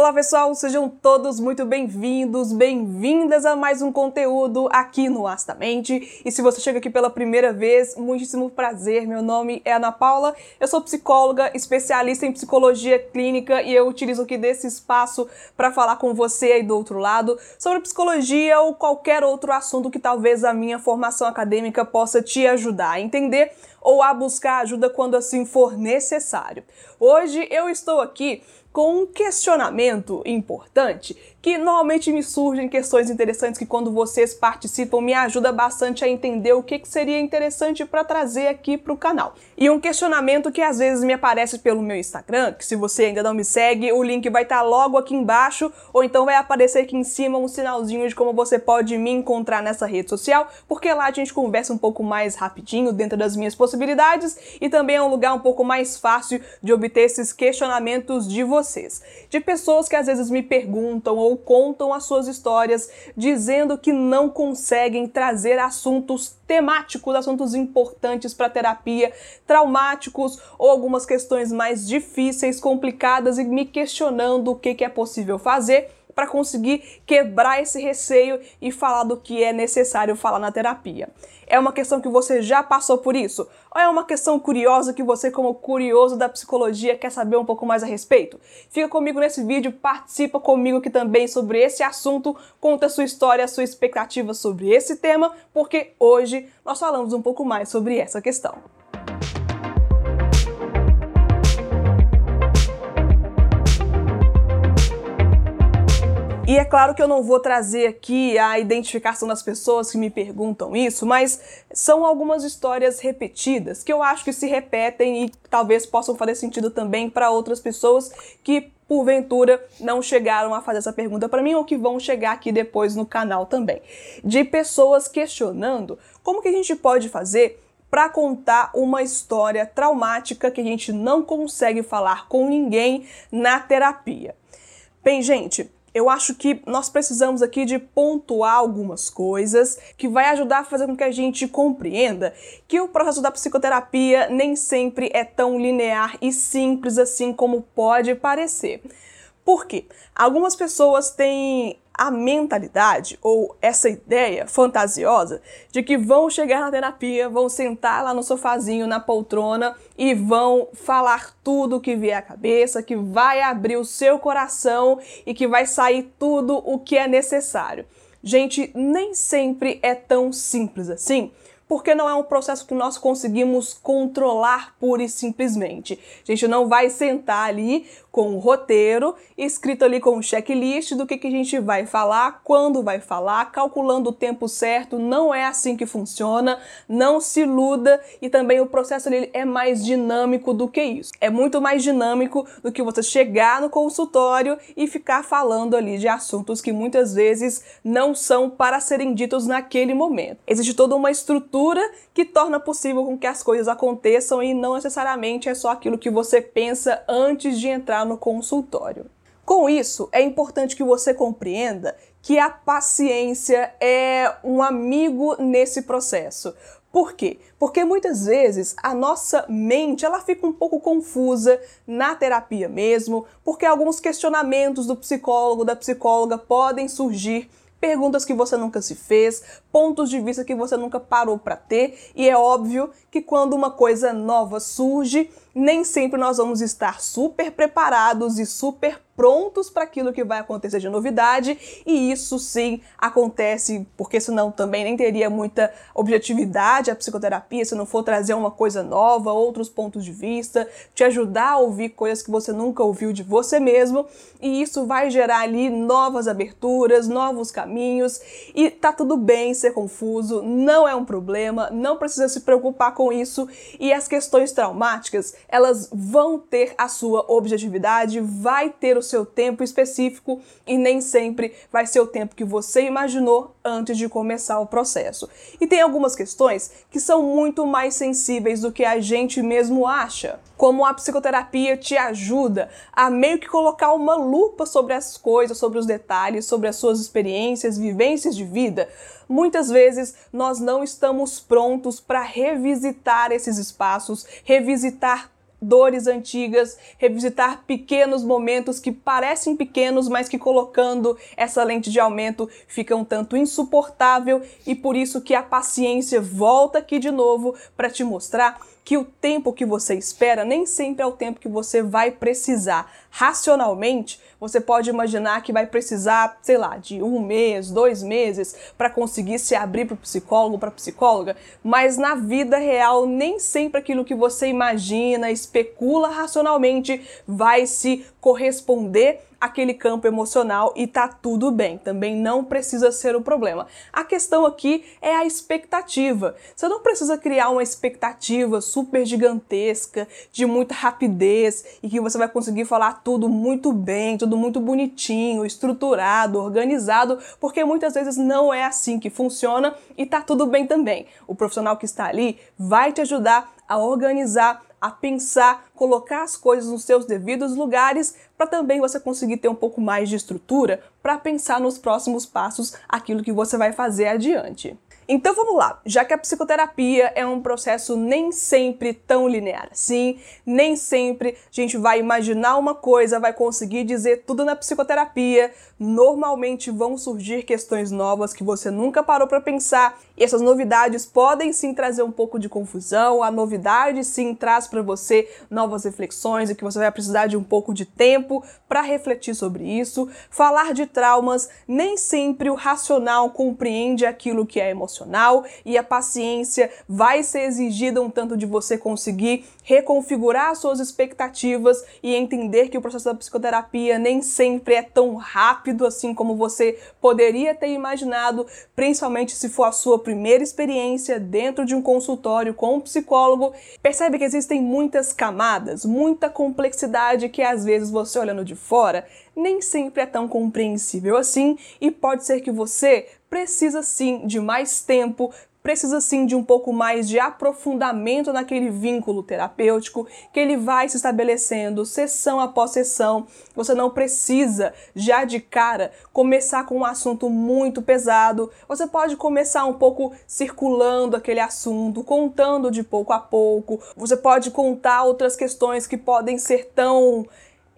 Olá pessoal, sejam todos muito bem-vindos, bem-vindas a mais um conteúdo aqui no Astamente. E se você chega aqui pela primeira vez, muitíssimo prazer. Meu nome é Ana Paula, eu sou psicóloga, especialista em psicologia clínica e eu utilizo aqui desse espaço para falar com você aí do outro lado sobre psicologia ou qualquer outro assunto que talvez a minha formação acadêmica possa te ajudar a entender ou a buscar ajuda quando assim for necessário. Hoje eu estou aqui com um questionamento importante que normalmente me surgem questões interessantes que quando vocês participam me ajuda bastante a entender o que, que seria interessante para trazer aqui para o canal. E um questionamento que às vezes me aparece pelo meu Instagram, que se você ainda não me segue, o link vai estar tá logo aqui embaixo, ou então vai aparecer aqui em cima um sinalzinho de como você pode me encontrar nessa rede social, porque lá a gente conversa um pouco mais rapidinho dentro das minhas possibilidades e também é um lugar um pouco mais fácil de obter esses questionamentos de vocês, de pessoas que às vezes me perguntam ou ou contam as suas histórias dizendo que não conseguem trazer assuntos temáticos, assuntos importantes para terapia, traumáticos ou algumas questões mais difíceis, complicadas e me questionando o que, que é possível fazer para conseguir quebrar esse receio e falar do que é necessário falar na terapia. É uma questão que você já passou por isso? Ou é uma questão curiosa que você, como curioso da psicologia, quer saber um pouco mais a respeito? Fica comigo nesse vídeo, participa comigo aqui também sobre esse assunto, conta a sua história, a sua expectativa sobre esse tema, porque hoje nós falamos um pouco mais sobre essa questão. E é claro que eu não vou trazer aqui a identificação das pessoas que me perguntam isso, mas são algumas histórias repetidas que eu acho que se repetem e talvez possam fazer sentido também para outras pessoas que porventura não chegaram a fazer essa pergunta para mim ou que vão chegar aqui depois no canal também. De pessoas questionando como que a gente pode fazer para contar uma história traumática que a gente não consegue falar com ninguém na terapia. Bem, gente, eu acho que nós precisamos aqui de pontuar algumas coisas que vai ajudar a fazer com que a gente compreenda que o processo da psicoterapia nem sempre é tão linear e simples assim como pode parecer. Por quê? Algumas pessoas têm a mentalidade ou essa ideia fantasiosa de que vão chegar na terapia, vão sentar lá no sofazinho, na poltrona e vão falar tudo o que vier à cabeça, que vai abrir o seu coração e que vai sair tudo o que é necessário. Gente, nem sempre é tão simples assim porque não é um processo que nós conseguimos controlar pura e simplesmente. A gente não vai sentar ali com o roteiro, escrito ali com um checklist do que, que a gente vai falar, quando vai falar, calculando o tempo certo. Não é assim que funciona, não se iluda e também o processo ali é mais dinâmico do que isso. É muito mais dinâmico do que você chegar no consultório e ficar falando ali de assuntos que muitas vezes não são para serem ditos naquele momento. Existe toda uma estrutura que torna possível com que as coisas aconteçam e não necessariamente é só aquilo que você pensa antes de entrar no consultório. Com isso, é importante que você compreenda que a paciência é um amigo nesse processo. Por quê? Porque muitas vezes a nossa mente ela fica um pouco confusa na terapia mesmo, porque alguns questionamentos do psicólogo, da psicóloga podem surgir perguntas que você nunca se fez, pontos de vista que você nunca parou para ter, e é óbvio que quando uma coisa nova surge, nem sempre nós vamos estar super preparados e super prontos para aquilo que vai acontecer de novidade, e isso sim acontece, porque senão também nem teria muita objetividade a psicoterapia se não for trazer uma coisa nova, outros pontos de vista, te ajudar a ouvir coisas que você nunca ouviu de você mesmo, e isso vai gerar ali novas aberturas, novos caminhos, e tá tudo bem ser confuso, não é um problema, não precisa se preocupar com isso, e as questões traumáticas, elas vão ter a sua objetividade, vai ter o seu tempo específico e nem sempre vai ser o tempo que você imaginou antes de começar o processo. E tem algumas questões que são muito mais sensíveis do que a gente mesmo acha. Como a psicoterapia te ajuda a meio que colocar uma lupa sobre as coisas, sobre os detalhes, sobre as suas experiências, vivências de vida, muitas vezes nós não estamos prontos para revisitar esses espaços, revisitar dores antigas, revisitar pequenos momentos que parecem pequenos, mas que colocando essa lente de aumento fica um tanto insuportável. E por isso que a paciência volta aqui de novo para te mostrar que o tempo que você espera nem sempre é o tempo que você vai precisar. Racionalmente, você pode imaginar que vai precisar, sei lá, de um mês, dois meses para conseguir se abrir para o psicólogo, para psicóloga, mas na vida real, nem sempre aquilo que você imagina, especula racionalmente vai se corresponder aquele campo emocional e tá tudo bem, também não precisa ser o problema. A questão aqui é a expectativa. Você não precisa criar uma expectativa super gigantesca, de muita rapidez e que você vai conseguir falar tudo muito bem, tudo muito bonitinho, estruturado, organizado, porque muitas vezes não é assim que funciona e tá tudo bem também. O profissional que está ali vai te ajudar a organizar a pensar, colocar as coisas nos seus devidos lugares, para também você conseguir ter um pouco mais de estrutura para pensar nos próximos passos, aquilo que você vai fazer adiante. Então vamos lá, já que a psicoterapia é um processo nem sempre tão linear assim, nem sempre a gente vai imaginar uma coisa, vai conseguir dizer tudo na psicoterapia. Normalmente vão surgir questões novas que você nunca parou para pensar, e essas novidades podem sim trazer um pouco de confusão. A novidade sim traz para você novas reflexões e que você vai precisar de um pouco de tempo para refletir sobre isso. Falar de traumas, nem sempre o racional compreende aquilo que é emocional emocional e a paciência vai ser exigida um tanto de você conseguir reconfigurar suas expectativas e entender que o processo da psicoterapia nem sempre é tão rápido assim como você poderia ter imaginado, principalmente se for a sua primeira experiência dentro de um consultório com um psicólogo. Percebe que existem muitas camadas, muita complexidade que às vezes você olhando de fora nem sempre é tão compreensível assim e pode ser que você precisa sim de mais tempo, precisa sim de um pouco mais de aprofundamento naquele vínculo terapêutico que ele vai se estabelecendo sessão após sessão. Você não precisa já de cara começar com um assunto muito pesado. Você pode começar um pouco circulando aquele assunto, contando de pouco a pouco. Você pode contar outras questões que podem ser tão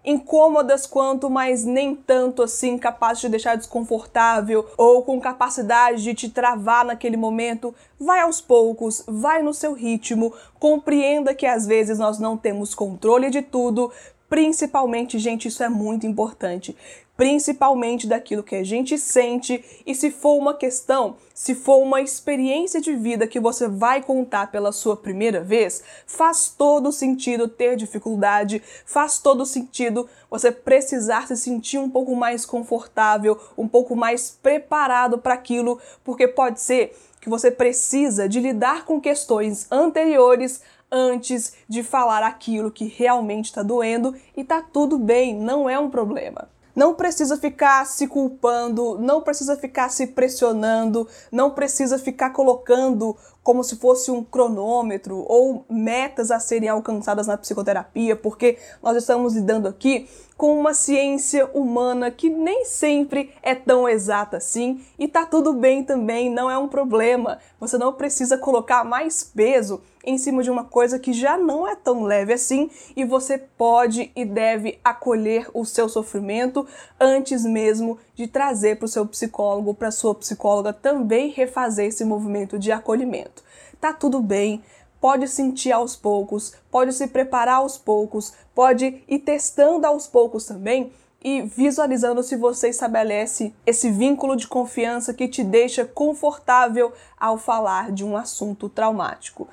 incômodas quanto, mas nem tanto assim capazes de deixar desconfortável ou com capacidade de te travar naquele momento. Vai aos poucos, vai no seu ritmo, compreenda que às vezes nós não temos controle de tudo, Principalmente, gente, isso é muito importante. Principalmente daquilo que a gente sente, e se for uma questão, se for uma experiência de vida que você vai contar pela sua primeira vez, faz todo sentido ter dificuldade, faz todo sentido você precisar se sentir um pouco mais confortável, um pouco mais preparado para aquilo, porque pode ser que você precisa de lidar com questões anteriores antes de falar aquilo que realmente está doendo e tá tudo bem, não é um problema. Não precisa ficar se culpando, não precisa ficar se pressionando, não precisa ficar colocando como se fosse um cronômetro ou metas a serem alcançadas na psicoterapia, porque nós estamos lidando aqui com uma ciência humana que nem sempre é tão exata assim e tá tudo bem também, não é um problema. Você não precisa colocar mais peso em cima de uma coisa que já não é tão leve assim e você pode e deve acolher o seu sofrimento antes mesmo de trazer para o seu psicólogo, para sua psicóloga também refazer esse movimento de acolhimento. Tá tudo bem, pode sentir aos poucos, pode se preparar aos poucos, pode ir testando aos poucos também e visualizando se você estabelece esse vínculo de confiança que te deixa confortável ao falar de um assunto traumático.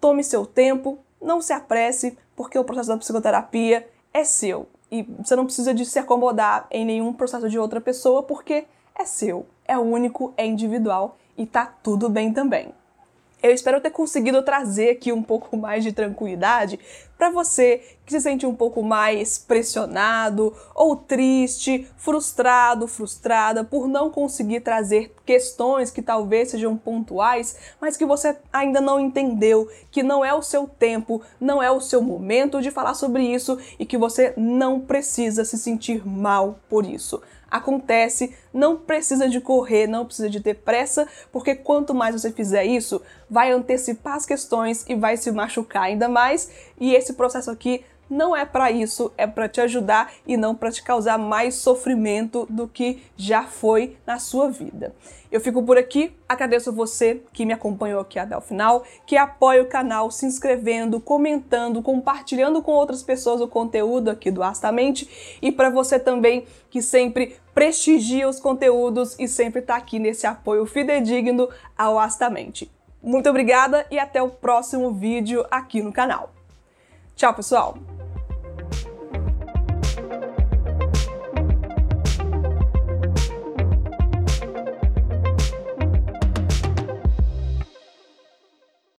Tome seu tempo, não se apresse, porque o processo da psicoterapia é seu e você não precisa de se acomodar em nenhum processo de outra pessoa, porque é seu, é único, é individual e tá tudo bem também. Eu espero ter conseguido trazer aqui um pouco mais de tranquilidade para você que se sente um pouco mais pressionado ou triste, frustrado, frustrada por não conseguir trazer questões que talvez sejam pontuais, mas que você ainda não entendeu, que não é o seu tempo, não é o seu momento de falar sobre isso e que você não precisa se sentir mal por isso acontece, não precisa de correr, não precisa de ter pressa, porque quanto mais você fizer isso, vai antecipar as questões e vai se machucar ainda mais, e esse processo aqui não é para isso, é para te ajudar e não para te causar mais sofrimento do que já foi na sua vida. Eu fico por aqui, agradeço você que me acompanhou aqui até o final, que apoia o canal se inscrevendo, comentando, compartilhando com outras pessoas o conteúdo aqui do Astamente e para você também que sempre prestigia os conteúdos e sempre está aqui nesse apoio fidedigno ao Astamente. Muito obrigada e até o próximo vídeo aqui no canal. Tchau, pessoal!